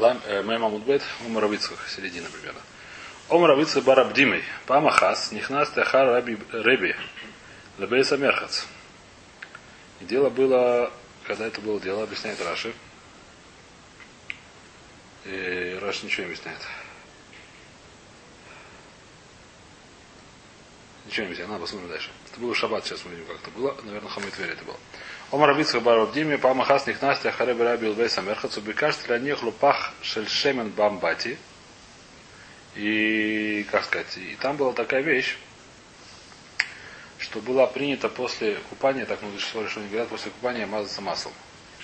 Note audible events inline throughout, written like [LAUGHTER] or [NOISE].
Лам, э, Мудбет, Омар Авицках, середина примерно. Омар Авицках Барабдимой, Памахас, Нихнас Тахар Раби Реби, Лебейса Мерхац. И дело было, когда это было дело, объясняет Раши. И Раши ничего не объясняет. Ничего не объясняет, надо посмотрим дальше. Это было шаббат, сейчас мы видим, как это было. Наверное, Хамит Твери это было. Омар Авицках Барабдимой, Памахас, Нихнас Тахар Раби Лебейса Мерхац, убекашт для них лупах шельшемен бамбати. И, как сказать, и там была такая вещь, что была принята после купания, так мы что решили говорят, после купания мазаться маслом.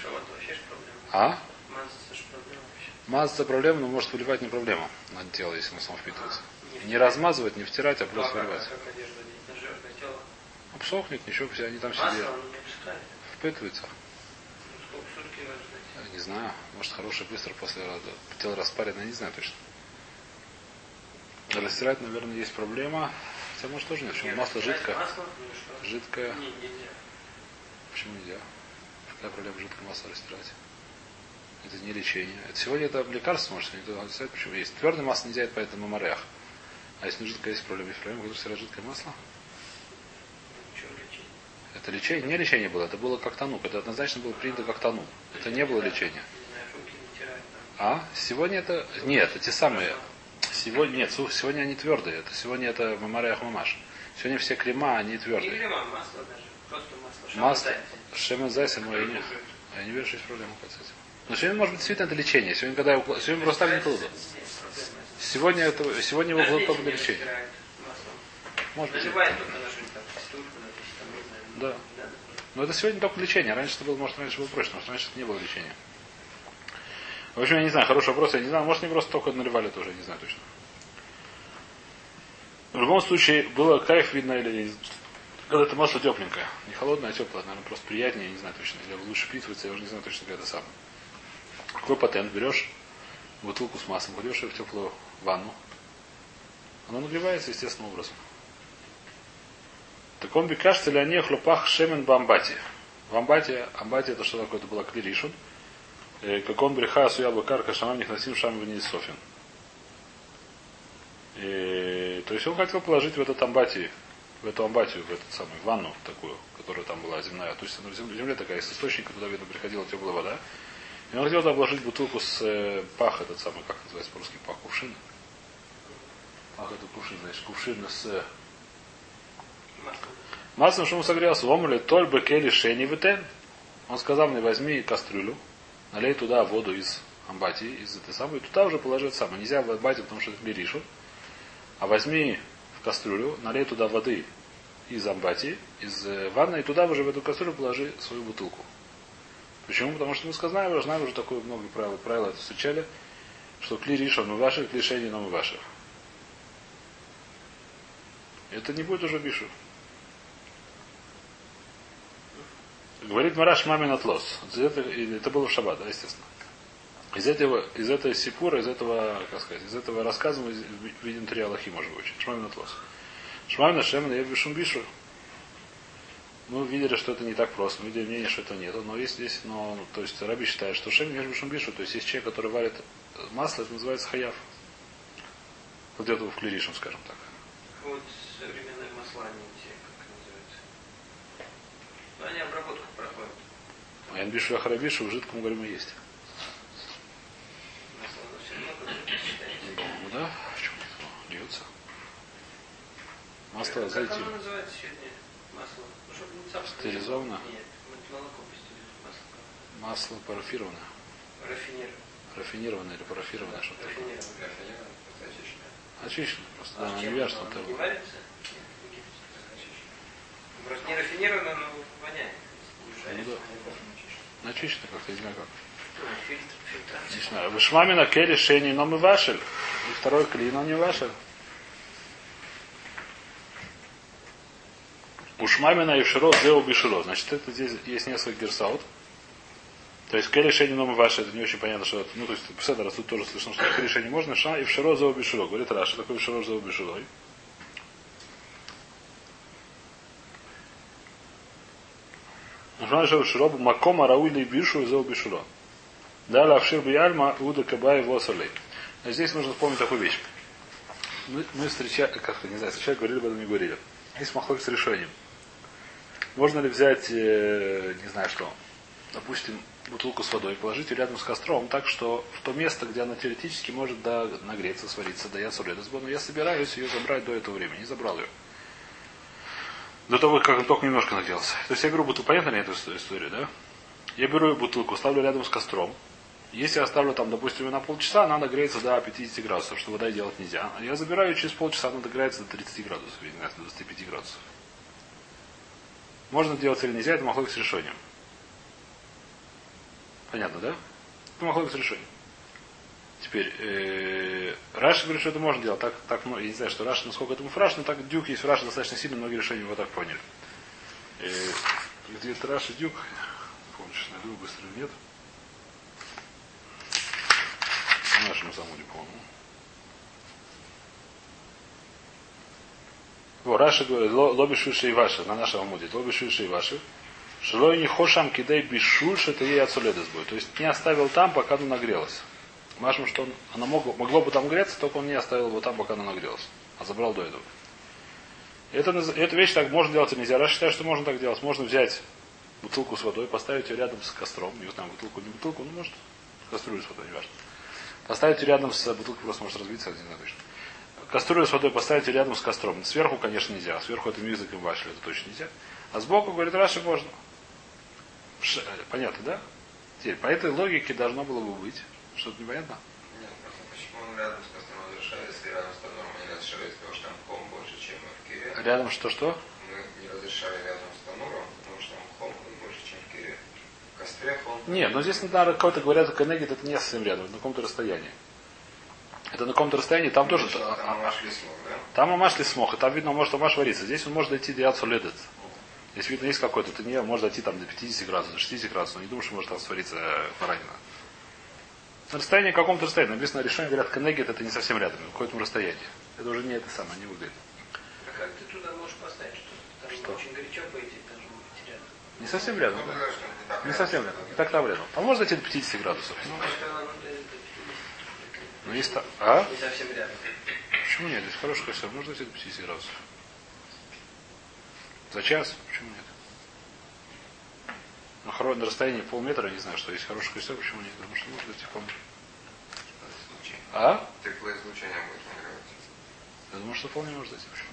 Шаббат вообще ж проблема. А? Мазаться проблема вообще. Мазаться проблема, но может выливать не проблема на тело, если мы сам впитывается. Не Не размазывать, не втирать, а Ну, а просто как, выливать. как одежду одеть на жирное тело? Обсохнет, ничего, все они там сидят. не. Впитывается. Ну, Не знаю, может хороший быстро после тело распарено, не знаю точно. Растирать, наверное, есть проблема. Хотя может тоже нет, почему Нет, масло жидкое. Масло? Ну? Жидкое. Не, нельзя. Почему нельзя? Какая проблема жидкое масло растирать? Это не лечение. Это сегодня это лекарство, может, не знает, почему есть. Твердое масло нельзя, поэтому морях. А если жидкое есть проблема, есть проблема, когда растирать жидкое масло? Это лечение, не лечение было, это было как тонук. Это однозначно было принято как тонук. Это не было там. А? Сегодня это... Нет, это те самые... Сегодня... Нет, сегодня они твердые. Это сегодня это мамареях мамаш. Сегодня все крема, они Не твердые. крема, масло даже. Просто масло. Масло. Шемен зайсом, я не, я не верю, что есть проблема с этим. Но сегодня, может быть, действительно это лечение. Сегодня, когда я укла- Сегодня просто так не проблемы. Сегодня, это... Сегодня его кладут только маслом. Может быть. Наживает только на что-нибудь там, стульку, на там, не знаю. Да. Но это сегодня только лечение. Раньше это было, может, раньше было проще, потому что раньше это не было лечения. В общем, я не знаю, хороший вопрос, я не знаю, может, не просто только наливали тоже, я не знаю точно. В любом случае, было кайф видно или когда это масло тепленькое. Не холодное, а теплое, наверное, просто приятнее, я не знаю точно. Или лучше впитывается, я уже не знаю точно, как это самое. Какой патент? Берешь бутылку с маслом, кладешь ее в теплую ванну. Оно нагревается естественным образом. Так он бекашется ли они хлопах шемен бамбати. Амбате, амбати это что такое? Это была клиришун. Э, Как он бреха суяба карка шамам них носим шам вниз софин. И, то есть он хотел положить в этот амбати, в эту амбатию, в этот самый ванну такую, которая там была земная. То есть земле такая из источника, туда, видно, приходила теплая вода. И он хотел туда вложить бутылку с э, пах, этот самый, как называется по-русски, пах кувшин. Пах это кувшин, значит, кувшин с э. Маслом, он согрелся, ломали тольбы кели шени витен. Он сказал мне, возьми кастрюлю, налей туда воду из амбати, из этой самой, и туда уже положи это самое. Нельзя в амбати, потому что это клиришу. А возьми в кастрюлю, налей туда воды из амбати, из э, ванны, и туда уже в эту кастрюлю положи свою бутылку. Почему? Потому что мы сказали, уже знаем уже такое много правил. Правила это встречали, что кли риша мы ваши, кли но мы ваши. Это не будет уже бишу. Говорит Мараш мамин отлос. Это, и было в шаббат, да, естественно. Из этого, из этой сипура, из этого, как сказать, из этого рассказа мы видим три аллахи, может быть. Шмамин отлос. Шмамин Ашем я бишум бишу. Мы видели, что это не так просто. Мы видели мнение, что это нет. Но есть здесь, но, то есть Раби считает, что Шем ешь бишум бишу. То есть есть человек, который варит масло, это называется хаяв. Вот где-то в клиришем, скажем так. Вот современные масла, они те, как называются. Ну, они обработку проходят. А Янбишу и Ахарабишу в жидком гориме есть. Считается. Ну да, льется. Масло Как зайти. оно называется сегодня? Масло. Ну, не. Стерилизованное? Нет, молоко пустили. Масло. Масло парафированное. Рафинированное. Рафинированное или парафированное, что-то такое. Рафинированное. Очищенное просто. А Да, не вяжется оно? там. Не варится? Просто не рафинированное, но воняет. Не Ну жарится. Начищено как-то, не знаю как. Не знаю. Вышмамина кели шени, но мы вашель. И второй клин, он не вашель. Ушмамина и широ зеу биширо. Значит, это здесь есть несколько герсаут. То есть кели шени, но мы ваши, это не очень понятно, что это. Ну, то есть, в тут тоже слышно, что кели шени можно, ша и в широ зеу биширо. Говорит Раша, в широ зеу биширо. Ушмамина широ макома рауили бишу и зеу биширо. Да, лавшир биальма уда кабай восолей. Здесь нужно вспомнить такую вещь. Мы, мы встречали, как-то, не знаю, встречали, говорили об этом, не говорили. Есть махлок с решением. Можно ли взять, э, не знаю что, допустим, бутылку с водой, положить ее рядом с костром, так что в то место, где она теоретически может да, нагреться, свариться, да я но я собираюсь ее забрать до этого времени, не забрал ее. До того, как он только немножко нагрелся. То есть я беру бутылку, понятно ли эту историю, да? Я беру бутылку, ставлю рядом с костром. Если я оставлю там, допустим, на полчаса, она нагреется до 50 градусов, что вода делать нельзя. Я забираю через полчаса, она нагревается до 30 градусов, или до 25 градусов. Можно делать или нельзя, это махлок с решением. Понятно, да? Это махлок с решением. Теперь, э, Раши говорит, что это можно делать. Так, так, ну, я не знаю, что Раши, насколько этому фраш, но так дюк есть в достаточно сильно, многие решения его так поняли. Э, где то Раши дюк? Сейчас найду, быстро нет. В нашем самому не помню. Во, Раша говорит, лоби шуши и ваши, на нашем амуде, лоби шуши и ваши. Шилой не хошам кидей бишуль, что это ей отсуледес будет. То есть не оставил там, пока оно нагрелось. Машем, что он, оно могло, могло бы там греться, только он не оставил его там, пока оно нагрелось. А забрал до этого. Это, эта вещь так можно делать или нельзя. Я считаю, что можно так делать. Можно взять бутылку с водой, поставить ее рядом с костром. Не знаю, бутылку, не бутылку, ну может, кастрюлю с водой, не важно. Поставить ее рядом с бутылкой, просто может разбиться, не знаю точно. Кастрюлю с водой поставить ее рядом с костром. Сверху, конечно, нельзя. Сверху это мизик и вашли, это точно нельзя. А сбоку, говорит, Раши можно. Ш... Понятно, да? Теперь, по этой логике должно было бы быть. Что-то непонятно? Нет, просто почему он рядом с костром разрешается, и рядом с тонором не разрешается, потому что там хом больше, чем в кире. Рядом что-что? Мы не разрешали рядом с тонором, потому что там хом больше, чем в кире. В костре хом... Нет, но здесь надо кого-то говорят, Кенегит это не совсем рядом, на каком-то расстоянии. Это на каком-то расстоянии, там тоже... Там амаш лисмох, да? Там амаш лисмох, и там видно, может амаш вариться. Здесь он может дойти до яцу ледет. Здесь видно есть какой-то, ты не может дойти там до 50 градусов, до 60 градусов, но не думаю, что может там свариться баранина. На расстоянии каком-то расстоянии. Написано решение, говорят, Кенегет это не совсем рядом, на каком-то расстоянии. Это уже не это самое, не выглядит. А как ты туда можешь поставить что-то? Там Что? очень горячо, по идее, должно быть рядом. Не совсем рядом, Ну, да. что не совсем рядом. Не так там рядом. А может дойти до 50 градусов. Ну, ну, есть та- А? Не совсем рядом. Почему нет? Здесь хороший костер. Можно дойти до 50 градусов. За час? Почему нет? На, хоро... на расстоянии полметра, не знаю, что есть хороший костер, почему нет? Потому что можно дойти полметра. Излучение. А? Теплоизлучение будет нагреваться. Я думаю, что вполне может дойти. Почему?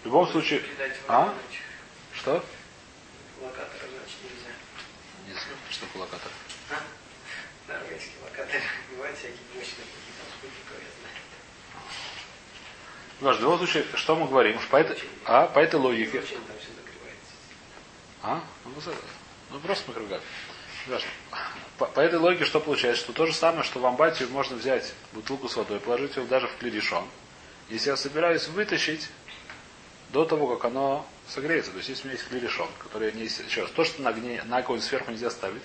В любом случае... Кидать в А? Что? Локатор, значит, нельзя. Не знаю, что такое локатор. А? Норвежский локатор. Бывают всякие мощные какие-то спутниковые, я знаю. Ну, в любом случае, что мы говорим? Что По этой... А? По этой логике... Зачем там все закрывается? А? Ну, ну просто макрограф. Важно. По, по этой логике что получается? Что то же самое, что в амбатию можно взять бутылку с водой, положить ее даже в клиришон. Если я собираюсь вытащить до того, как оно согреется. То есть если у меня есть клиришон, который не еще раз, то, что на огне, на огонь сверху нельзя ставить,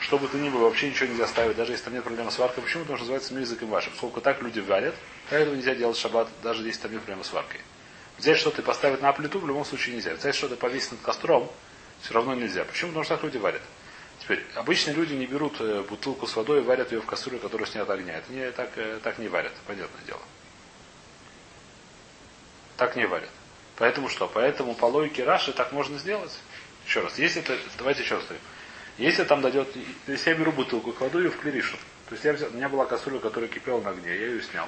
что бы то ни было, вообще ничего нельзя ставить, даже если там нет проблемы с варкой. Почему? Потому что называется языком вашим. Сколько так люди варят, так этого нельзя делать шаббат, даже если там нет проблемы с варкой. Взять что-то и поставить на плиту в любом случае нельзя. Взять что-то и повесить над костром все равно нельзя. Почему? Потому что так люди варят. Теперь, обычные люди не берут э, бутылку с водой и варят ее в кастрюле, которая снята огня. Это не, так, э, так не варят, понятное дело. Так не варят. Поэтому что? Поэтому по логике Раши так можно сделать. Еще раз, если это, давайте еще раз говорим. Если там дойдет, если я беру бутылку, кладу ее в клиришу. То есть я взял, у меня была кастрюля, которая кипела на огне, я ее снял.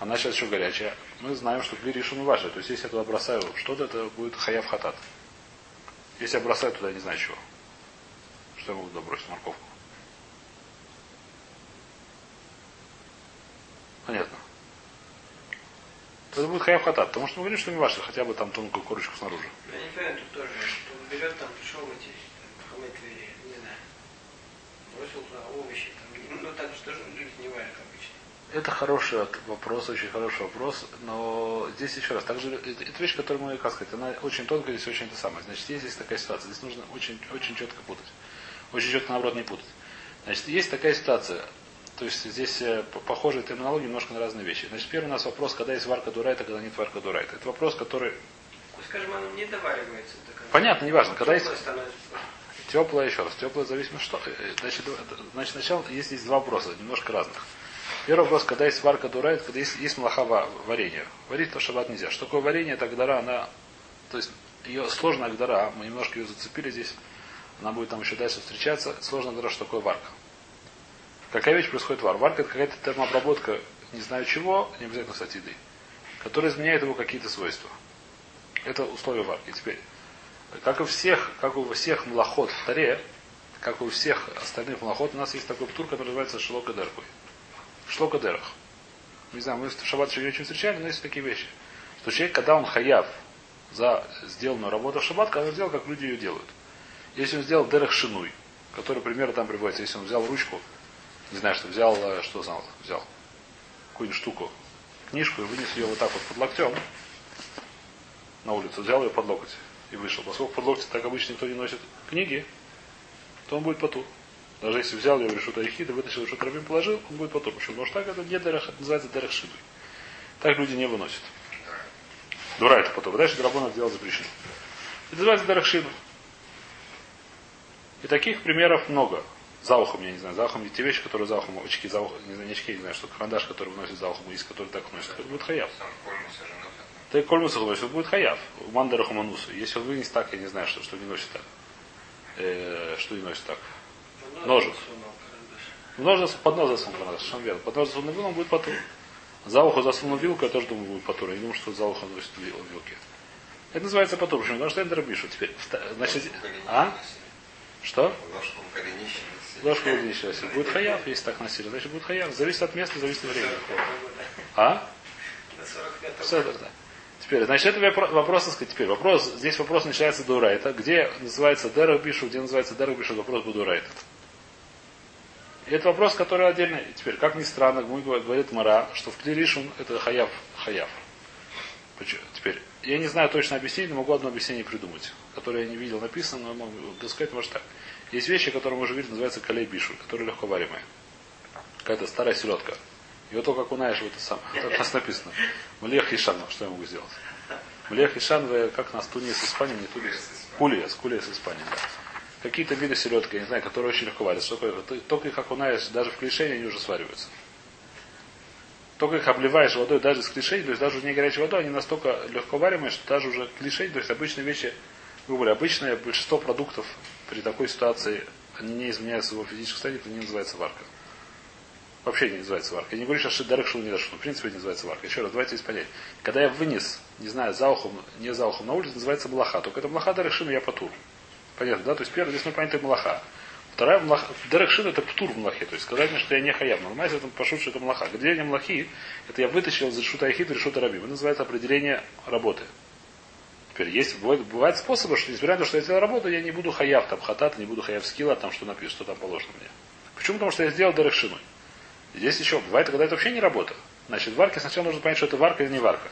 Она сейчас еще горячая. Мы знаем, что клиришу не важно. То есть если я туда бросаю что-то, это будет хаяв хатат. Если я бросаю туда, я не знаю чего. Что я могу туда бросить? Морковку. Понятно. То это будет хаяв хатат. Потому что мы говорим, что не важно, хотя бы там тонкую корочку снаружи. Я не понимаю, тут тоже, что он берет там, пришел эти, хамет или, не знаю, бросил туда овощи, там, ну так что же люди не варят обычно. Это хороший вопрос, очень хороший вопрос, но здесь еще раз, также это, это вещь, которую мы, как сказать, она очень тонкая, здесь очень это самое. Значит, есть здесь такая ситуация, здесь нужно очень, очень четко путать. Очень четко, наоборот, не путать. Значит, есть такая ситуация, то есть здесь э, п- похожая терминология немножко на разные вещи. Значит, первый у нас вопрос, когда есть варка дурайта, когда нет варка дурайта. Это вопрос, который... Ну, скажем, оно не доваривается до конца. Понятно, неважно, когда есть... Становится. Теплое, еще раз, теплое зависит что. Э, значит, значит, сначала есть здесь два вопроса, немножко разных. Первый вопрос, когда есть варка дурает, когда есть, есть млаха варенье. Варить то шаббат нельзя. Что такое варенье? Это гдара, она, то есть ее сложная гдара, мы немножко ее зацепили здесь, она будет там еще дальше встречаться. Сложная гдара, что такое варка. Какая вещь происходит вар? Варка это какая-то термообработка, не знаю чего, не обязательно, кстати, еды, которая изменяет его какие-то свойства. Это условия варки. Теперь, как и всех, как у всех млахот в таре, как у всех остальных млахот, у нас есть такой птур, который называется шлока дерхуй. Шлока дерх. Не знаю, мы в шаббат еще не очень встречали, но есть такие вещи. Что человек, когда он хаяв за сделанную работу в шаббат, когда он сделал, как люди ее делают. Если он сделал дерх шинуй, который примерно там приводится, если он взял ручку, не знаю, что взял, э, что знал, взял какую-нибудь штуку, книжку и вынес ее вот так вот под локтем на улицу, взял ее под локоть и вышел. Поскольку под локоть так обычно никто не носит книги, то он будет потур. Даже если взял в решут Айхида, вытащил решут Рабим, положил, он будет потур. Почему? Потому что так это не дерах, это называется дерах шибы. Так люди не выносят. Дура это потом. Дальше драбона делать запрещено. Это называется дерах шибы. И таких примеров много. За ухом, я не знаю, за ухом те вещи, которые за ухом, очки за ухом, не знаю, не очки, не знаю, что карандаш, который выносит за ухом, есть, который так носит, это будет хаяв. Ты кольмуса носит, это будет хаяв. У мандараху манусу. Если он вынес так, я не знаю, что, что не носит так. Э, что не носит так. Ножик. Нож под нос засунул карандаш, совершенно верно. Под нож засунул вилку, он будет потом. За ухо засунул вилку, я тоже думаю, будет потом. Я не думаю, что за ухо носит вилки. Это называется потом. Почему? Потому что я дробишу теперь. Значит, а? Что? Ложку голенища носили. Будет хаяв, если так носили. Значит, будет хаяв. Зависит от места, зависит от времени. А? Все, да. Теперь, значит, это вопрос, так сказать, теперь вопрос, здесь вопрос начинается до Урайта, где называется Дерах Бишу, где называется Дерах Бишу, вопрос будет Урайта. И это вопрос, который отдельно. Теперь, как ни странно, говорит Мара, что в Клиришун это хаяв, хаяв. Теперь, я не знаю точно объяснение, но могу одно объяснение придумать, которое я не видел написано, но могу сказать, может так. Есть вещи, которые мы уже видели, называются калей бишу, которые легко варимые. Какая-то старая селедка. Ее только окунаешь в это самое. Так у нас написано. Млех Ишан, что я могу сделать? Млех Ишан, как нас Тунис, Испания, не Тунис. Кулия, Кулия с Испании, да. Какие-то виды селедки, я не знаю, которые очень легко варятся. Только, только их окунаешь, даже в клишение они уже свариваются. Только их обливаешь водой даже с клишей, то есть даже не горячей водой, они настолько легко варимые, что даже уже клишей, то есть обычные вещи, грубо говоря, обычное большинство продуктов при такой ситуации они не изменяют своего физического состояния, это не называется варка. Вообще не называется варка. Я не говорю сейчас, что дарек шел не дошел. В принципе, не называется варка. Еще раз, давайте здесь понять. Когда я вынес, не знаю, за ухом, не за ухом на улице, называется малаха. Только это малаха дарек я потур. Понятно, да? То есть первое, здесь поняли, это малаха. Вторая млаха, Дерек это птур в млахе. То есть сказать мне, что я не хаяв. Нормально, это пошут, что это млаха. Определение млахи, это я вытащил из решута ахит и решута раби. Это называется определение работы. Теперь есть, бывает, бывает способы, что несмотря на то, что я сделал работу, я не буду хаяв там хатат, не буду хаяв скилла, там что написано, что там положено мне. Почему? Потому что я сделал дерехшиной. Здесь еще бывает, когда это вообще не работа. Значит, варки сначала нужно понять, что это варка или не варка.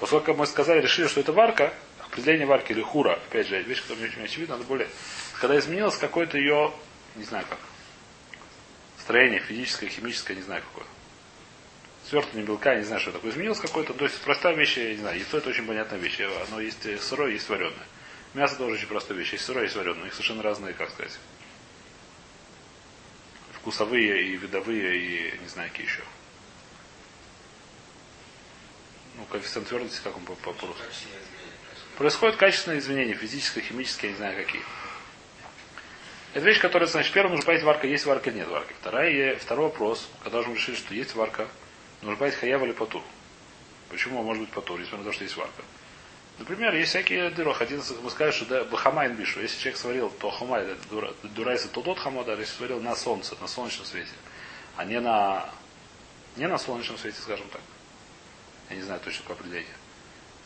Поскольку мы сказали, решили, что это варка, определение варки или хура, опять же, вещь, которая не очень очевидна, надо более. Когда изменилось какое-то ее, не знаю как, строение физическое, химическое, не знаю какое свертывание белка, я не знаю, что такое, изменилось какое-то, то есть простая вещь, я не знаю, яйцо это очень понятная вещь, оно есть сырое, есть вареное. Мясо тоже очень простая вещь, есть сырое, есть вареное, их совершенно разные, как сказать, вкусовые и видовые, и не знаю, какие еще. Ну, коэффициент твердости, как он по-русски. Происходит качественное изменение, физическое, химическое, я не знаю какие. Это вещь, которая, значит, первым нужно понять, варка есть варка или нет варки. Вторая, второй вопрос, когда уже мы решили, что есть варка, Нужно понять, хаяв или потур. Почему может быть потур, несмотря на то, что есть варка. Например, есть всякие дырох. Один мы скажем, что да, бахамайн бишу. Если человек сварил, то хамай, это дурайса тот хамода, если сварил на солнце, на солнечном свете, а не на не на солнечном свете, скажем так. Я не знаю точно по определению.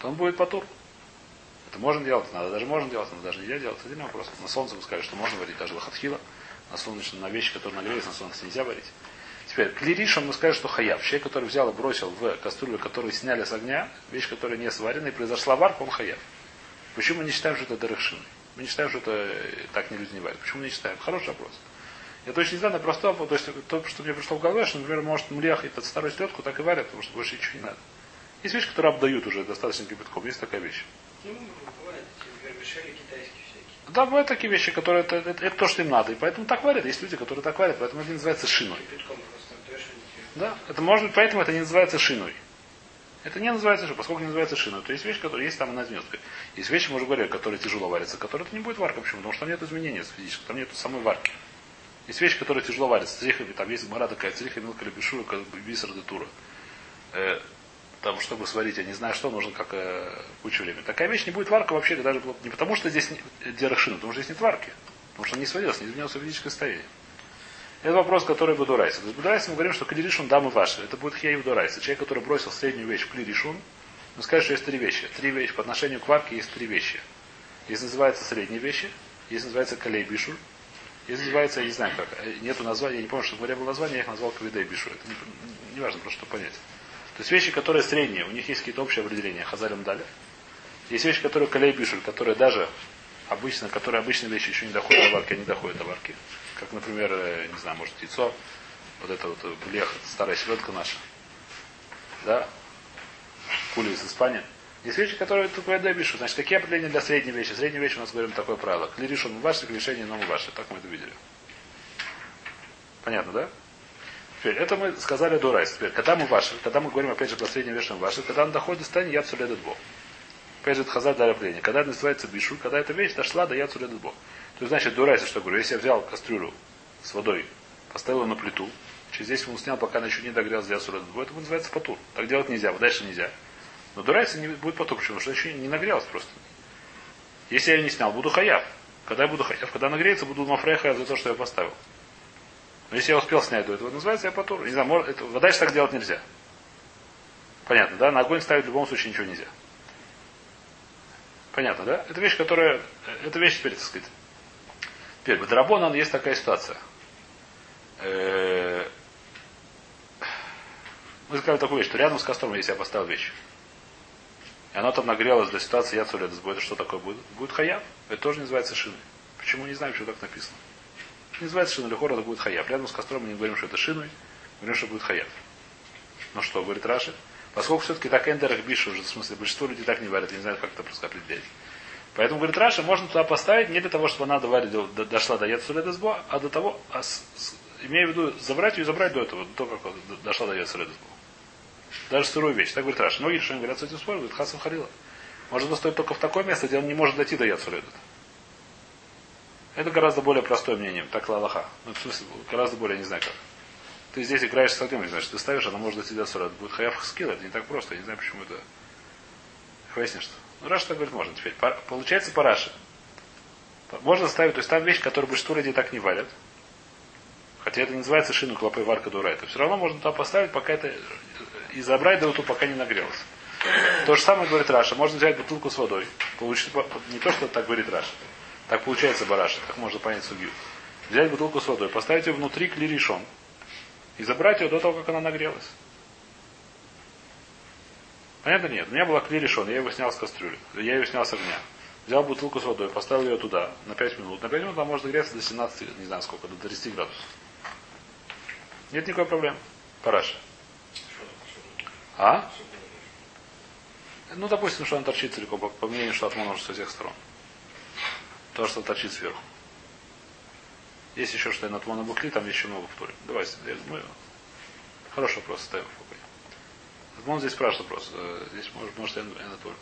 То он будет потур. Это можно делать, надо даже можно делать, надо даже нельзя делать. Один вопрос. На солнце вы скажете, что можно варить даже лохатхила. На солнечном, на вещи, которые нагрелись на солнце нельзя варить. Теперь, клиришем мы скажем, что хаяв. Человек, который взял и бросил в кастрюлю, которую сняли с огня, вещь, которая не сварена, и произошла варка, он хаяв. Почему мы не считаем, что это дырыхшин? Мы не считаем, что это э, так не люди не варят. Почему мы не считаем? Хороший вопрос. Я точно не знаю, но просто то есть то, что мне пришло в голову, что, например, может млех и под старую селедку так и варят, потому что больше ничего не надо. Есть вещи, которые обдают уже достаточно кипятком. Есть такая вещь. Китайские. Да, бывают такие вещи, которые это, это, это то, что им надо. И поэтому так варят. Есть люди, которые так варят, поэтому это называется шиной. Не Да, это может быть, поэтому это не называется шиной. Это не называется шиной, поскольку не называется шиной. То есть вещь, которая есть там на звезды. Есть вещи, мы уже говорили, которые тяжело варятся, которые это не будет варка. Почему? Потому что там нет изменения физического, там нет самой варки. Есть вещи, которые тяжело варятся. Цриха, там есть мара такая, цриха, милка, лепешура, как бисер де тура. Э, там, чтобы сварить, я не знаю, что нужно, как э, кучу времени. Такая вещь не будет варка вообще, даже не потому, что здесь дерашина, потому что здесь нет варки. Потому что не сварилось, не изменилось физическое состояние. Это вопрос, который Будурайса. То есть Будурайса мы говорим, что Клиришун дамы ваши. Это будет Хей Будурайса. Человек, который бросил среднюю вещь в Клиришун, мы скажем, что есть три вещи. Три вещи по отношению к варке есть три вещи. Есть называется средние вещи, есть называется Калей Бишур, есть называется, я не знаю как, э, нету названия, я не помню, что в море было название, я их назвал Кавидей. Это не, не важно, просто чтобы понять. То есть вещи, которые средние, у них есть какие-то общие определения, Хазалем дали. Есть вещи, которые Калей Бишур, которые даже обычно, которые обычные вещи еще не доходят до варки, они доходят до варки. Как, например, э, не знаю, может, яйцо, вот это вот блех, старая селедка наша. Да? Кули из Испании. Есть вещи, которые только я допишу. Значит, какие определения для средней вещи? Средняя вещь у нас говорим такое правило. Клиришон ваши, клишение но ваши. Так мы это видели. Понятно, да? Теперь, это мы сказали до райса. Теперь, когда мы ваши, когда мы говорим опять же про вещь ваши, когда он доходит до состояния, я цуледет Бог. Опять же, это хазар для. Когда это называется бишу, когда эта вещь дошла до я цуледет Бог. То есть, значит, до райса, что говорю, если я взял кастрюлю с водой, поставил ее на плиту, через 10 минут снял, пока она еще не догрелась, я цуледет Бог, это называется патур. Так делать нельзя, дальше нельзя. Но дурайся не будет потом, почему? Потому что еще не нагрелась просто. Если я ее не снял, буду хаяв. Когда я буду хаяв? Когда нагреется, буду мафреха за то, что я поставил. Но если я успел снять до этого, называется я. Не знаю, может, это, дальше так делать нельзя. Понятно, да? На огонь ставить в любом случае ничего нельзя. Понятно, да? Это вещь, которая... Это вещь теперь, так сказать. Теперь, в Драбонан есть такая ситуация. Э, мы сказали такую вещь, что рядом с костром, если я поставил вещь, и оно там нагрелось до ситуации Яцуля это что такое будет? Будет хаяв. Это тоже называется шиной. Почему не знаем, что так написано? Называется шиной, лихор это будет хаяв. Рядом с костром мы не говорим, что это шиной, говорим, что будет хаяв. Ну что, говорит Раши? Поскольку все-таки так эндерах бишу уже, в смысле, большинство людей так не варят, не знаю, как это просто определять. Поэтому, говорит Раша, можно туда поставить не для того, чтобы она доварить, дошла до Яцуля Дезбо, а до того, а с, с, имея в виду, забрать ее и забрать до этого, до того, как дошла до Яцуля Дезбо. Даже сырую вещь. Так говорит Раш. Многие решения говорят с этим спором, говорит, Хасам Харила. Может быть, стоит только в такое место, где он не может дойти до Яцуредут. Это гораздо более простое мнение, так лалаха. Ну, в смысле, гораздо более, не знаю как. Ты здесь играешь с огнем, не знаешь, ты ставишь, она может дойти до Сурат. Будет хаяв скилл, это не так просто, я не знаю, почему это. Выяснишь, что. Ну, Раша так говорит, можно теперь. Получается по Раше. Можно ставить, то есть там вещь, которую большинство людей так не варят. Хотя это не называется шину клопы варка дура. Это все равно можно туда поставить, пока это и забрать до пока не нагрелось. То же самое говорит Раша. Можно взять бутылку с водой. Получить, не то, что так говорит Раша. Так получается бараша. Так можно понять судью. Взять бутылку с водой, поставить ее внутри клиришон. И забрать ее до того, как она нагрелась. Понятно? Нет. У меня была клиришон, я его снял с кастрюли. Я ее снял с огня. Взял бутылку с водой, поставил ее туда на 5 минут. На 5 минут она может нагреться до 17, не знаю сколько, до 30 градусов. Нет никакой проблемы. Параша. А? Ну, допустим, что он торчит целиком, по, мнению Шлатмона уже со всех сторон. То, что торчит сверху. Есть еще что на Атмона Бухли, там еще много в туре. Давайте, мы... Хороший вопрос, ставим в покой. Атмон здесь спрашивает вопрос. Э, здесь может, может я на туре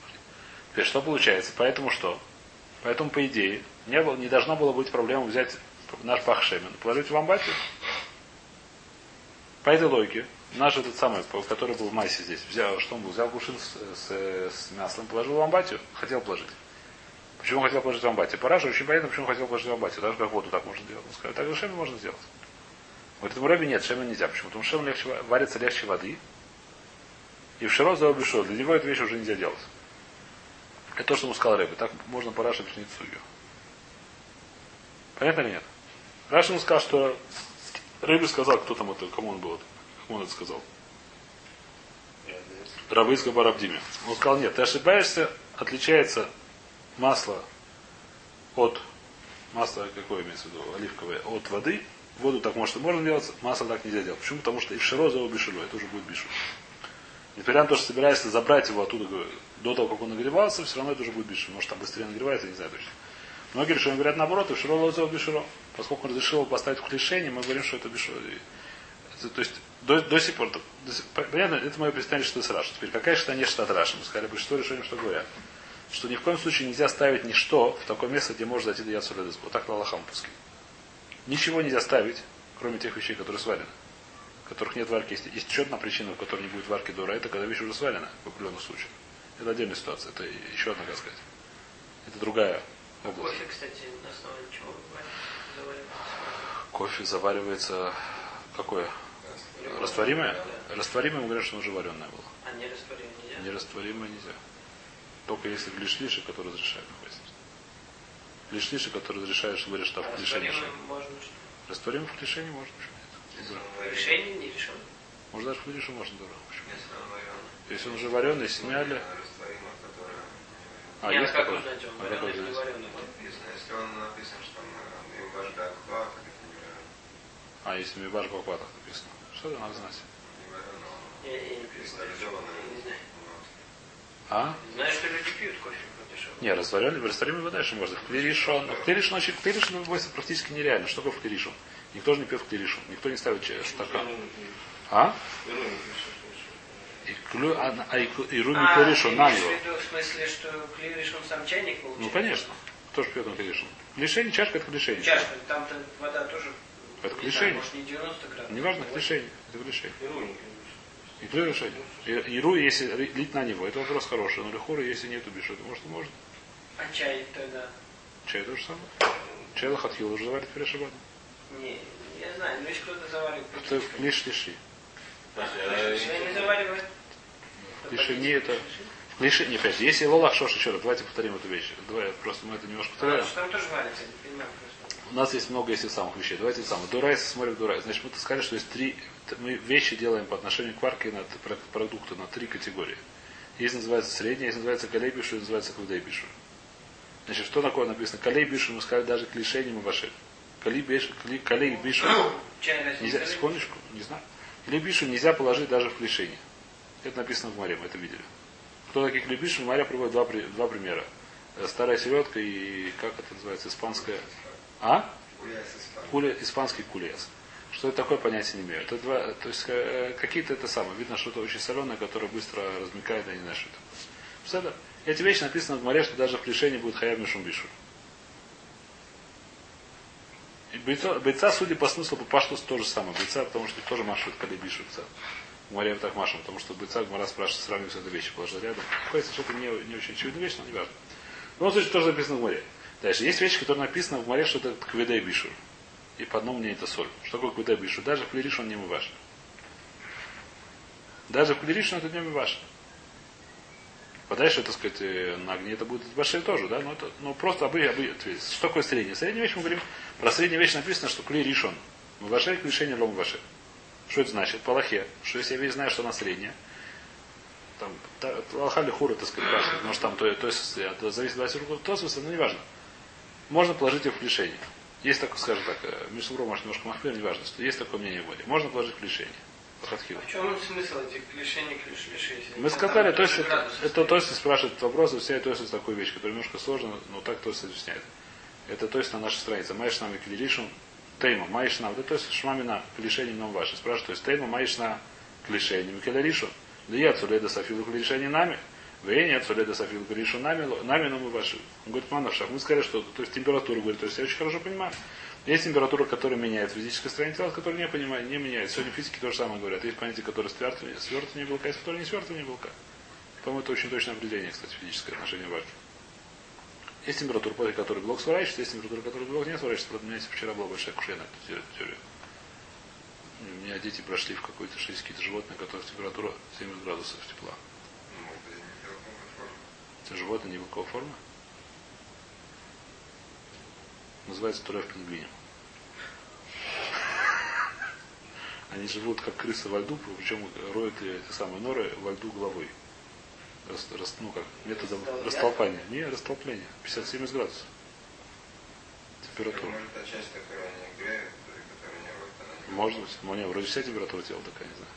Теперь, что получается? Поэтому что? Поэтому, по идее, не, было, не должно было быть проблемы взять наш пахшемен, положить в амбатию. По этой логике, наш этот самый, который был в массе здесь, взял, что он был, взял кувшин с, с, с мясом, положил в амбатию, хотел положить. Почему хотел положить в амбатию? Параша очень понятно, почему хотел положить в амбатию. Даже как воду так можно делать. Он сказал, так же шемен можно сделать. Говорит, в рэбе нет, шемен нельзя. Почему? Потому что шемен легче, варится легче воды. И в широ за обешо. Для него эту вещь уже нельзя делать. Это то, что ему сказал рэбе. Так можно Параша объяснить судью. Понятно или нет? Раша ему сказал, что Рэбби сказал, кто там это, кому он был, кому он это сказал. Равыцка Барабдиме. Он сказал, нет, ты ошибаешься, отличается масло от масло какое имеется в виду, оливковое, от воды. Воду так может можно делать, масло так нельзя делать. Почему? Потому что и широ за бешилу, это уже будет бишу. Несмотря на то, что собираешься забрать его оттуда до того, как он нагревался, все равно это уже будет бишу. Может там быстрее нагревается, не знаю точно. Многие решения говорят наоборот, и Широ лозел беширо. Поскольку он разрешил его поставить в клишение, мы говорим, что это беширо. Это, то есть до, до сих пор, до сих, понятно, это мое представление, что это Раша. Теперь какая что не штат Раша? Мы сказали, большинство решений, что говорят. Что ни в коем случае нельзя ставить ничто в такое место, где может зайти до Яцуледес. Вот так Лалахам пуски. Ничего нельзя ставить, кроме тех вещей, которые сварены. Которых нет варки. Есть, есть еще одна причина, в которой не будет варки дура, это когда вещь уже сварена в определенных случаях. Это отдельная ситуация. Это еще одна, как сказать. Это другая область. Кофе, кстати, на основе чего заваривается? Кофе заваривается какое? Растворимое? Растворимое, мы говорим, что оно уже вареное было. А не нельзя? Нерастворимое нельзя. Только если глишлиши, который разрешает находится. Глишлиши, который разрешает, что говорят, что в клишении Растворимым можно что? Растворимый в клишении можно, почему нет? Решение не решено. Может даже в клише можно дорого. Почему? Если он вареный. Если он уже вареный, сняли. А, Не, есть как такой? узнать, он А вареный какой есть? вареный? написано. Если он написан, что он э, так это не вареный. А, если мибаш в акватах написано. Что это надо знать? Я. Не знаю. А? Знаю, что люди пьют кофе. Не, растворенный, растворимый вода еще можно. В клиришон. В клиришон, в клиришон выводится практически нереально. Что такое в клиришон? Никто же не пьет в клиришон. Никто не ставит чай- стакан. А? И, клю, а, а и, и руби А, клиришон на него. в в смысле, что клириш он сам чайник получает? Ну, конечно. Кто же пьет на клиришон? Клишение, чашка это клишение. Чашка, там-то вода тоже... Это знаю, Может, не 90 градусов. Неважно, клишение. Это клишение. И клю решение. И, и ру, если лить на него, это вопрос хороший. Но лихура, если нету бешота, может, и можно. А чай тогда? Чай то же самое. Чай лохатхил уже заварит перешабат. Не, я знаю, но если кто-то заваривает... Это лишь лиши. Чай не заваривает? Лишини это... Лиши, не опять, если лолах шош еще раз, давайте повторим эту вещь. Давай, просто мы это немножко А, повторяем. что там тоже варится, не понимаю просто. У нас есть много если самых вещей. Давайте самое. Дурайс, смотрим Дурайс. Значит, мы сказали, что есть три... Мы вещи делаем по отношению к варке на продукты на три категории. Есть называется средняя, есть называется калейбишу, есть называется квадейбишу. Значит, что такое написано? Калейбишу, мы сказали даже к лишению мы вошли. Калейбишу. Чай разве Нельзя, не секундочку, не знаю. Клебишу нельзя положить даже в клишение. Это написано в море, мы это видели. Кто такие клебиши? Мария приводит два, два примера. Э, Старая селедка и, как это называется, испанская... А? Куля, испанский кулес. Что это такое, понятия не имею. Это два, то есть э, какие-то это самое. Видно, что это очень соленое, которое быстро размекает, я не знаю, что это. Эти вещи написаны в море, что даже в клишении будет хаяб мишумбишу. Бойца, бойца, судя по смыслу, по паштус то же самое. Бойца, потому что их тоже машут калибишу. В море так машем, потому что бойца Гмара спрашивает, сравнивает с этой вещи, положил рядом. Кажется, что это не, не очень очевидная вещь, но не важно. В любом случае, тоже написано в море. Дальше. Есть вещи, которые написаны в море, что это кведей бишу. И по одному мнению это соль. Что такое кведей бишу? Даже клириш он не мываш. Даже клириш он это не мываш. Подальше, так сказать, э, на огне это будет башель тоже, да? Но это ну, просто обы, обы, то что такое средняя? Средняя вещь мы говорим, про среднюю вещь написано, что клей решен. Мывашель к решению лом мывашель. Что это значит? По лохе. Что если я вещь знаю, что она средняя, там, та- лоха или хура, так сказать, спрашивает, может там то, то есть, это зависит от руку, то смысле, но неважно. Можно положить ее в решение. Есть такое, скажем так, э, Мишсубро, может, немножко махмир, неважно, что есть такое мнение в воде. Можно положить в. Лохатхила. А в чем смысл этих клиш, если Мы сказали, то есть это, это то есть спрашивает этот вопрос, и вся то есть такую вещь, которая немножко сложна, но так то есть объясняет. Это то есть на нашей странице. Маешь нами клиришун, тейма, маешь нам, то есть шмамина клишение нам ваши. Спрашивает, то есть тейма, маешь на клишение, клиришун. Да я цуледа софилу клишение нами. Вы нет цуледа софилу клиришу нами, нами, но мы ваши. Он говорит, манавшах, мы сказали, что то есть температура, говорит, то есть я очень хорошо понимаю. Есть температура, которая меняется, физическое строение тела, которая не понимает, не меняется. Сегодня физики то же самое говорят. Есть понятие, которое свертывание, свертывание белка, есть которое не свертывание белка. По-моему, это очень точное определение, кстати, физическое отношение варки. Есть температура, после которой белок сворачивается, есть температура, которой белок не сворачивается. Правда, у меня вчера была большая кушая на эту те- теорию. У меня дети прошли в какой-то шесть какие-то животные, у которых температура 70 градусов тепла. Ну, может быть, не белковая форма. Это животное не белковой формы. Называется турев пингвинем. Они живут как крысы во льду, причем роют эти самые норы во льду головой. Рас, рас- ну как, методом Растолпания? растолпания. Не, растолпления. 50-70 градусов. Температура. Та часть, не она не Может быть. Но не, вроде вся температура тела такая, не знаю.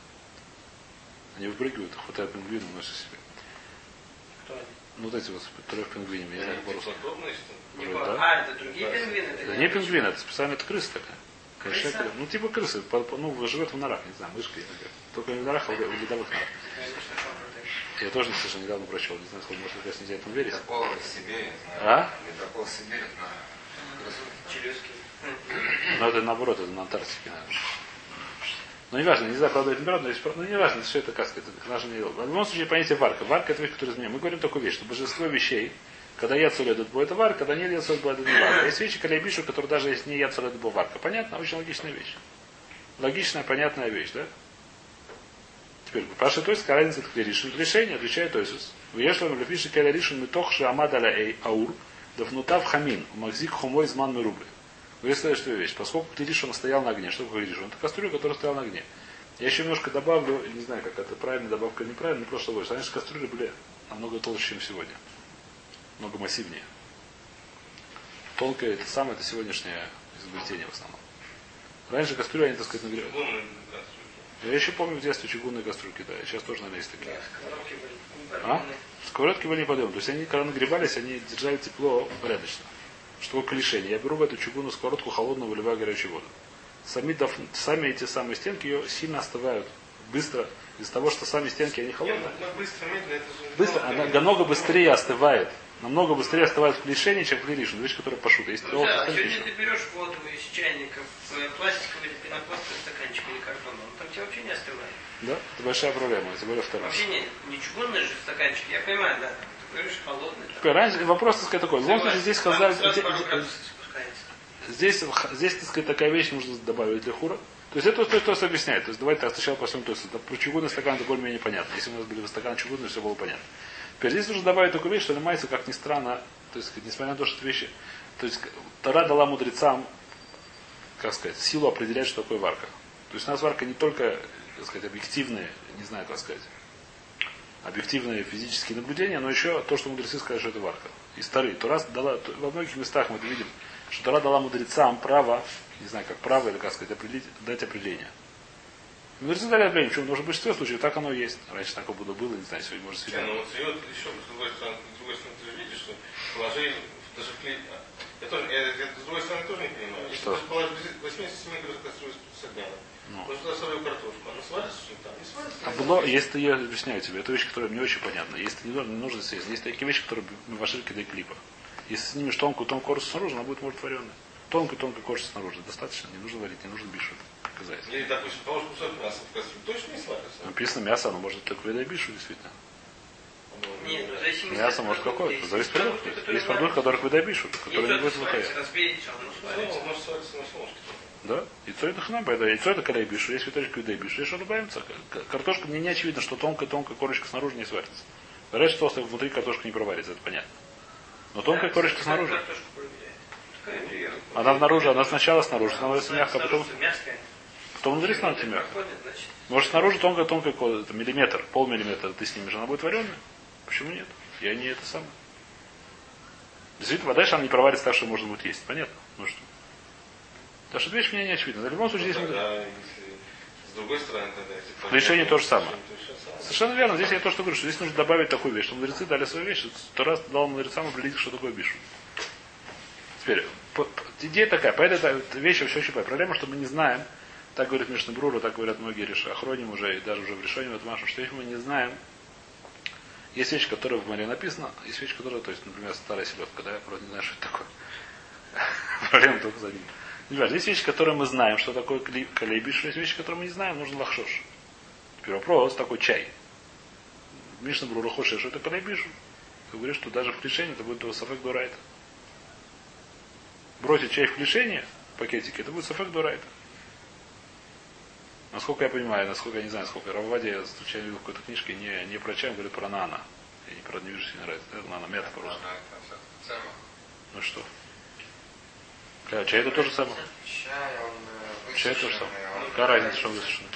Они выпрыгивают, хватают пингвина, носят себе. Кто они? Ну, вот эти вот трое пингвинами, я не знаю, по-русски. Вроде, по- да. А, это другие пингвины? Это не пингвин, это специально это крыса такая. Крыса? Ну, типа крысы. По- по- Ну, живет в норах, не знаю, мышка. я знаю. Только не в норах, а в ледовых норах. Я тоже, кстати, недавно прочел. Не знаю, сколько, может, раз нельзя этому верить. Ледокол в Сибири, знаю. А? Ледокол в Сибири, знаю. Челюски. Но это наоборот, это на Антарктике, наверное. Ну, не важно, не знаю, правда, это неправда, но есть- ну, не важно, все это, как сказать, это наше не дело. В любом случае, понятие варка. Варка это вещь, которая изменяет. Мы говорим такую вещь, что большинство вещей, когда я целует бо это варка, когда не я целует бо это не варка. Есть вещи, когда я пишу, которые даже если не я целует бо варка. Понятно? Очень логичная вещь. Логичная, понятная вещь, да? Теперь, Паша есть разница это решение. Решение отвечает Тойсус. Выешлам лефиши келя решен митох амадаля эй аур, дафнутав хамин, магзик хумой зман мирубы. Вы следующая вещь. Поскольку клиришон стоял на огне, что такое клиришон? Это кастрюля, которая стояла на огне. Я еще немножко добавлю, не знаю, как это правильная добавка или неправильная, но просто больше. Раньше кастрюли были намного толще, чем сегодня. Много массивнее. Тонкое, это самое, это сегодняшнее изобретение в основном. Раньше кастрюли, они, так сказать, нагревали. Я еще помню в детстве чугунные кастрюльки, да. Сейчас тоже, наверное, есть такие. Да, сковородки были А? Сковородки были неподъемные. То есть они, когда нагревались, они держали тепло порядочно. Что такое клишение? Я беру в эту чугунную сковородку холодную, выливаю горячую воду. Сами, доф- сами эти самые стенки ее сильно остывают быстро из-за того, что сами стенки они Нет, холодные. ну, быстро, медленно, это же... Быстро, она намного быстрее остывает. Намного быстрее остывает в клишении, чем клиришин. Вещь, которая пошута. Есть Ну да, сегодня ты берешь воду из чайника э, пластиковый или пенопластовый стаканчик или картонный, он там тебе вообще не остывает. Да? Это большая проблема. Тем более вторая. Вообще не, не чугунный же стаканчик, я понимаю, да. Говоришь холодный. вопрос, так сказать, такой. В любом случае, здесь спускается. Здесь, здесь, так сказать, такая вещь нужно добавить для хура. То есть это то, что объясняет. То есть давайте так сначала посмотрим. То есть это про чугунный стакан это более-менее понятно. Если у нас были бы стакан чугунный, все было понятно. Теперь здесь нужно добавить такую вещь, что ломается, как ни странно, то есть, несмотря на то, что это вещи, то есть Тара дала мудрецам, как сказать, силу определять, что такое варка. То есть у нас варка не только, так сказать, объективные, не знаю, как сказать, объективные физические наблюдения, но еще то, что мудрецы сказали, что это варка. И старые. Тора дала, то- во многих местах мы это видим, что Тора дала мудрецам право, не знаю, как право или как сказать, определить, дать определение. Мудрецы дали определение, почему? Потому что в большинстве случаев так оно и есть. Раньше так было, было, не знаю, сегодня может Не, свидание. ну вот еще, с другой стороны, с другой стороны, ты же видишь, что положили даже в клей... Я тоже, я, я с другой стороны тоже не понимаю. Если Что? положишь 87 градусов кастрюлю с огня, Ну. может туда свою картошку, она сварится, что ли, там? Не сварится. А было, если я объясняю тебе, это вещь, которая мне очень понятна. Если не нужно, не нужно съесть. Есть такие вещи, которые мы вошли для клипа. Если снимешь тонкую тонкую корочку снаружи, она будет может вареная. Тонкую тонкую корочку снаружи. Достаточно, не нужно варить, не нужно бишу, как сказать. Или, допустим, положишь кусок мяса в кастрюлю, точно не сварится. Написано мясо, оно может только вида бишу, действительно. Нет, ну, в Мясо может продукта. какое-то. Зависит от продукта. продукты, которые Есть продукты, которых вида бишу, которые не будут выходить. Ну, может свариться на солнышке. Да? Яйцо это хна, поэтому яйцо это когда бишу, есть квиточка вида бишу. Есть. К- Картошка, мне не очевидно, что тонкая-тонкая корочка снаружи не сварится. Говорят, что толстая внутри картошка не проварится, это понятно. Но тонкая Да, корочка снаружи. Она снаружи, она сначала снаружи становится мягкая, а потом, мягкая. потом внутри становится значит. Может снаружи тонкая-тонкая это миллиметр, полмиллиметра ты снимешь, она будет вареная? Почему нет? Я не это самое. Действительно, дальше она не проварится так, что можно будет есть. Понятно? Ну что? Так что вещь мне не очевидна. В любом случае, здесь мы- Тогда, если с другой стороны, тогда... если Решение то же самое. Совершенно верно. Здесь я то, что говорю, что здесь нужно добавить такую вещь, что мудрецы дали свою вещь, то раз дал мудрецам определить, что такое бишу. Теперь, идея такая, поэтому эта вещь вообще очень. Проблема, что мы не знаем, так говорит Мишна Брура, так говорят многие реши, охроним уже, и даже уже в решении в Машу, что если мы не знаем, есть вещь, которая в море написана, есть вещь, которая, то есть, например, старая селедка, да, я просто не знаю, что это такое. [LAUGHS] Проблема только за ним. Не важно, есть вещи, которые мы знаем, что такое калейбиш, есть вещи, которые мы не знаем, нужен лахшош. Теперь вопрос такой чай. Мишна Брура что это калейбиш. Ты говоришь, что даже в клишении это будет сафек дурайта. Бросить чай в клишение, в пакетике, это будет сафек дурайта. Насколько я понимаю, насколько я не знаю, сколько Раввади, я случайно видел в какой-то книжке, не, не про чай, он говорит про нана. Я не, про, не вижу, что не нравится. Это нана, мята по-русски. Ну что? Бля, чай это тоже самое. Чай, Чай тоже самое. Какая разница, что он высушенный?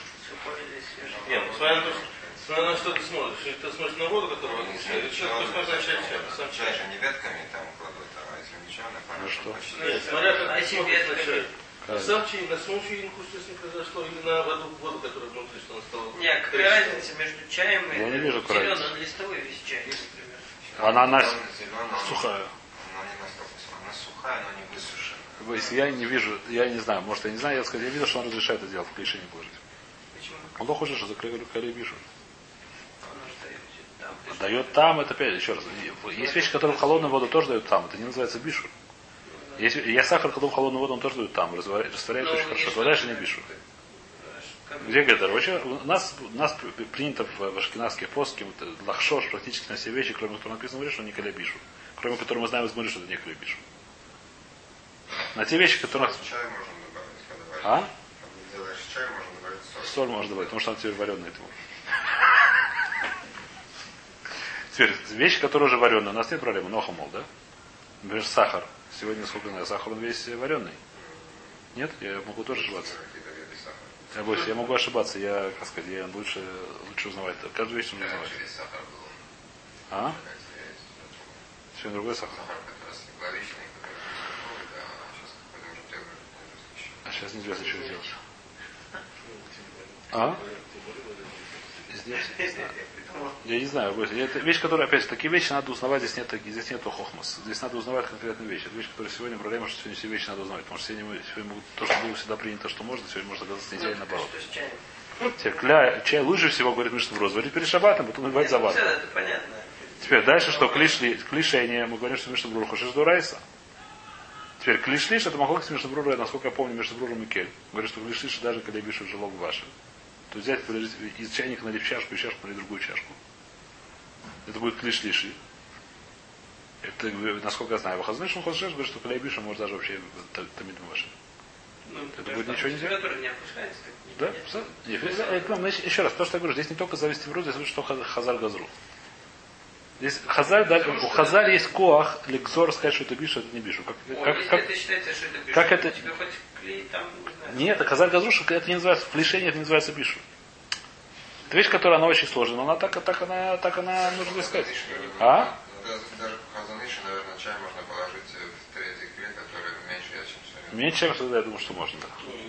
Нет, ну смотря на то, что- на что ты смотришь. Если ты смотришь на воду, которую Ну, ты если чай, то смотришь на чай, чай, сам Чай чай. же не ветками там кладут, а если ничего, Ну что? Нет, смотря как А ты если смотришь на чай. Сам чай, на самом чае что с ним произошло, или на воду, воду, которая внутри, что она стала. Нет, какая разница между чаем и Я не вижу, какая зеленым разница. листовой весь чай, например. Она, она сухая. Она не настолько сухая. Она сухая, но не высушенная. Если я не вижу, я не знаю, может, я не знаю, я скажу, я видел, что он разрешает это делать, в не положить. Почему? Он хочет, что закрыли бишу. Он же дает там. это опять, еще раз. Есть вещи, которые в холодную воду тоже дают там. Это не называется бишу. Есть, я сахар, кладу в холодную воду, он тоже дает там. Растворяет Ну, очень хорошо. и Растворяешь и не бишу. Где Гедер? Вообще, у нас, у нас принято в, ашкенадских плоских э, лахшош практически на все вещи, кроме которых написано в что не калябишу. Кроме которых мы знаем из что это не калябишу. На те вещи, которые... Чай можно добавить, когда варишь. А? Делаешь чай, можно добавить соль. Соль можно добавить, потому что она теперь вареная. Это можно. [LAUGHS] Теперь, вещи, которые уже вареные, у нас нет проблемы, нохамол, да? Например, сахар. Сегодня, сколько знаю, сахар он весь вареный. Нет? Я могу тоже ошибаться. Я, боюсь, я могу ошибаться, я, как сказать, я лучше, лучше узнавать. Каждую вещь нужно узнавать. А? Сегодня другой сахар. Сахар, который сливовичный, который сахаровый, да, а сейчас какой-то уже первый, еще. А сейчас неизвестно, что сделать. А? Здесь? Не знаю. Я не знаю. Это вещь, которая, опять же, такие вещи надо узнавать, здесь нет, таких- здесь нету хохмас. Здесь надо узнавать конкретные вещи. Это вещь, которая сегодня проблема, что сегодня все вещи надо узнавать. Потому что сегодня, мы, сегодня могут, то, что было всегда принято, что можно, сегодня может оказаться нельзя и наоборот. Теперь, кля, чай лучше всего, говорит Мишна Броз, варить перед шабатом, потом наливать Нет, ну, Это понятно. Теперь дальше что? Клишли, клишение. Мы говорим, что Мишна Брур хочешь до Райса. Теперь клишлиш, это могло с Мишна Брура, насколько я помню, Мишна Брура Микель. Говорит, что клишлиш даже когда я бишу жилок ваши. То есть взять, из чайника налить в чашку, и чашку налить в другую чашку. Это будет клишлиши. Это, насколько я знаю, Вахазнеш, он хочет говорит, что Калябиша может даже вообще тамид ваши. Ну, Это будет что ничего нельзя? Не не Да? Нет, Еще раз, то, что я говорю, здесь не только зависит в здесь что Хаз- Хазар Газру. Здесь Хазар, да, у Хазар есть коах, лексор сказать, что это бишу, это не бишу. Как, Ой, как, если как- это считается, что это пишет, как это- Тебе хоть клей там, не. Нет, что это не называется, флешение это не называется бишу. Это вещь, которая она очень сложная, но она так, так она, так она нужно искать. А? Даже, даже в Хазаныше, наверное, чай можно положить в третий клей, который меньше, чем все. Меньше, чем всегда, я думаю, что можно,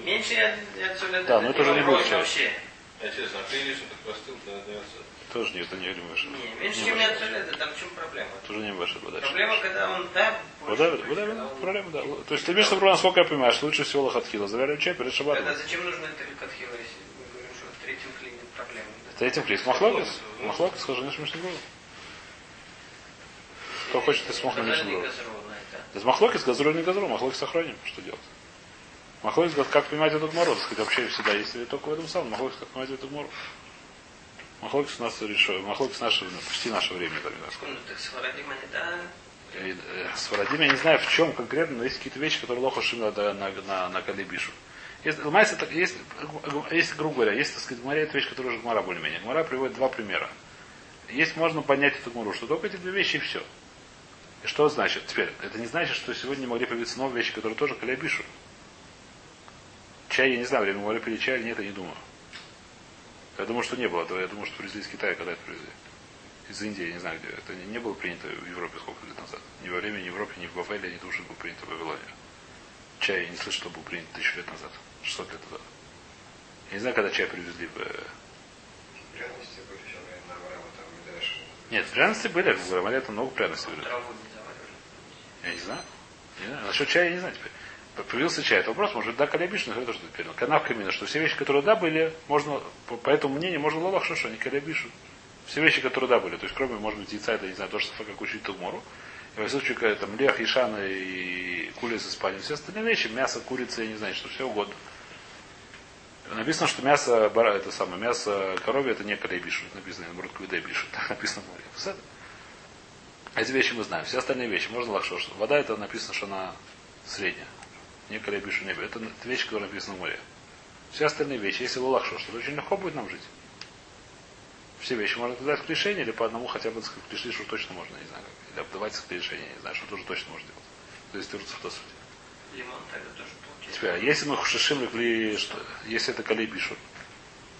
Меньше я, отсюда Да, но это уже не будет чай. вообще. Я честно, а ты видишь, что так простыл, да, дается. Тоже нет, это не думаешь. Не, меньше, чем я отсюда, там в чем проблема? Тоже не ваша вода. Проблема, когда он да, Вода, больше, вода, когда он- проблема, да. То есть ты имеешь в виду, насколько я понимаю, что лучше всего лохатхила. Заваривать чай перед шабатом. Тогда зачем нужно это ликотхила, если мы говорим, что в третьем клине проблема? Это этим клеит. Махлокис? Махлокис, скажи, не было. Кто хочет, ты смог на не газру на это. Махлокис газру или не газру, Махлокис сохраним. Что делать? Махлокис, как понимать этот мороз? Сказать, вообще всегда есть или только в этом самом. Махлокис, как понимать этот мороз? Махлокис у нас решил. Махлокис наше, почти наше время. Там, не с да, э, С Варадим я не знаю в чем конкретно, но есть какие-то вещи, которые лоха шим на, на, на, на Калибишу. Есть, есть, есть, грубо говоря, есть, так сказать, Гмаре, это вещь, которая уже Гмара более-менее. Гмара приводит два примера. Есть, можно понять эту Гмару, что только эти две вещи и все. И что значит? Теперь, это не значит, что сегодня могли появиться новые вещи, которые тоже Калибишу. Чай, я не знаю, время могли пили чай или нет, я не думаю. Я думаю, что не было. Я думаю, что привезли из Китая, когда это привезли. Из Индии, я не знаю где. Это не, не было принято в Европе сколько лет назад. Ни во время, Европе, ни в Бавеле, ни тоже было принято в Вавилоне. Чай я не слышал, что был принят тысячу лет назад. 600 лет назад. Я не знаю, когда чай привезли в... э, Пряности были там. Нет, пряности были, в Гурамале это много пряностей были. Я не знаю. Не знаю. Насчет чая я не знаю теперь. Появился чай. Это вопрос, может, да, калябиш, но это что теперь. Но канав камина, что все вещи, которые да были, можно, по, по этому мнению, можно лолах что, они калябишу. Все вещи, которые да были. То есть, кроме, может быть, яйца, это, не знаю, то, что как учить Тумору. И во всяком случае, там, лех, ишана и курица с. Все остальные вещи, мясо, курица, я не знаю, что все угодно. Написано, что мясо, это самое, мясо коровье, это не калябишу. Написано, наоборот, куидей бишу. [LAUGHS] Написано в море. Эти вещи мы знаем. Все остальные вещи можно лахшош. Вода это написано, что она средняя. Не калябишу небе. Это вещи, которые написаны в море. Все остальные вещи, если лахшош, то очень легко будет нам жить. Все вещи можно дать к решению, или по одному хотя бы к решению, что точно можно, не знаю, как. или обдавать к решению, не знаю, что тоже точно можно делать. То есть в сути. Лимон тогда тоже получается. Теперь, а если мы хушишим что, если это калебишу,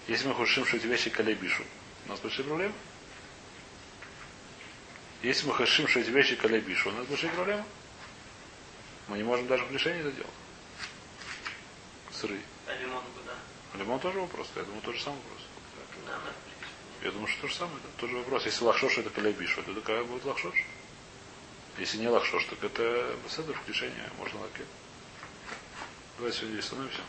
если мы хушишим, что эти вещи калебишу, у нас большие проблемы? Если мы хушишим, что эти вещи калебишу, у нас большие проблемы? Мы не можем даже в решении это делать. Сыры. А лимон куда? Лимон тоже вопрос, я думаю, тот же самый вопрос. Я думаю, что то же самое. Да? Тот же вопрос. Если лахшош это калябишу, то какая будет лахшош? Если не лахшош, так это беседа включение можно лакет. Давайте сегодня остановимся.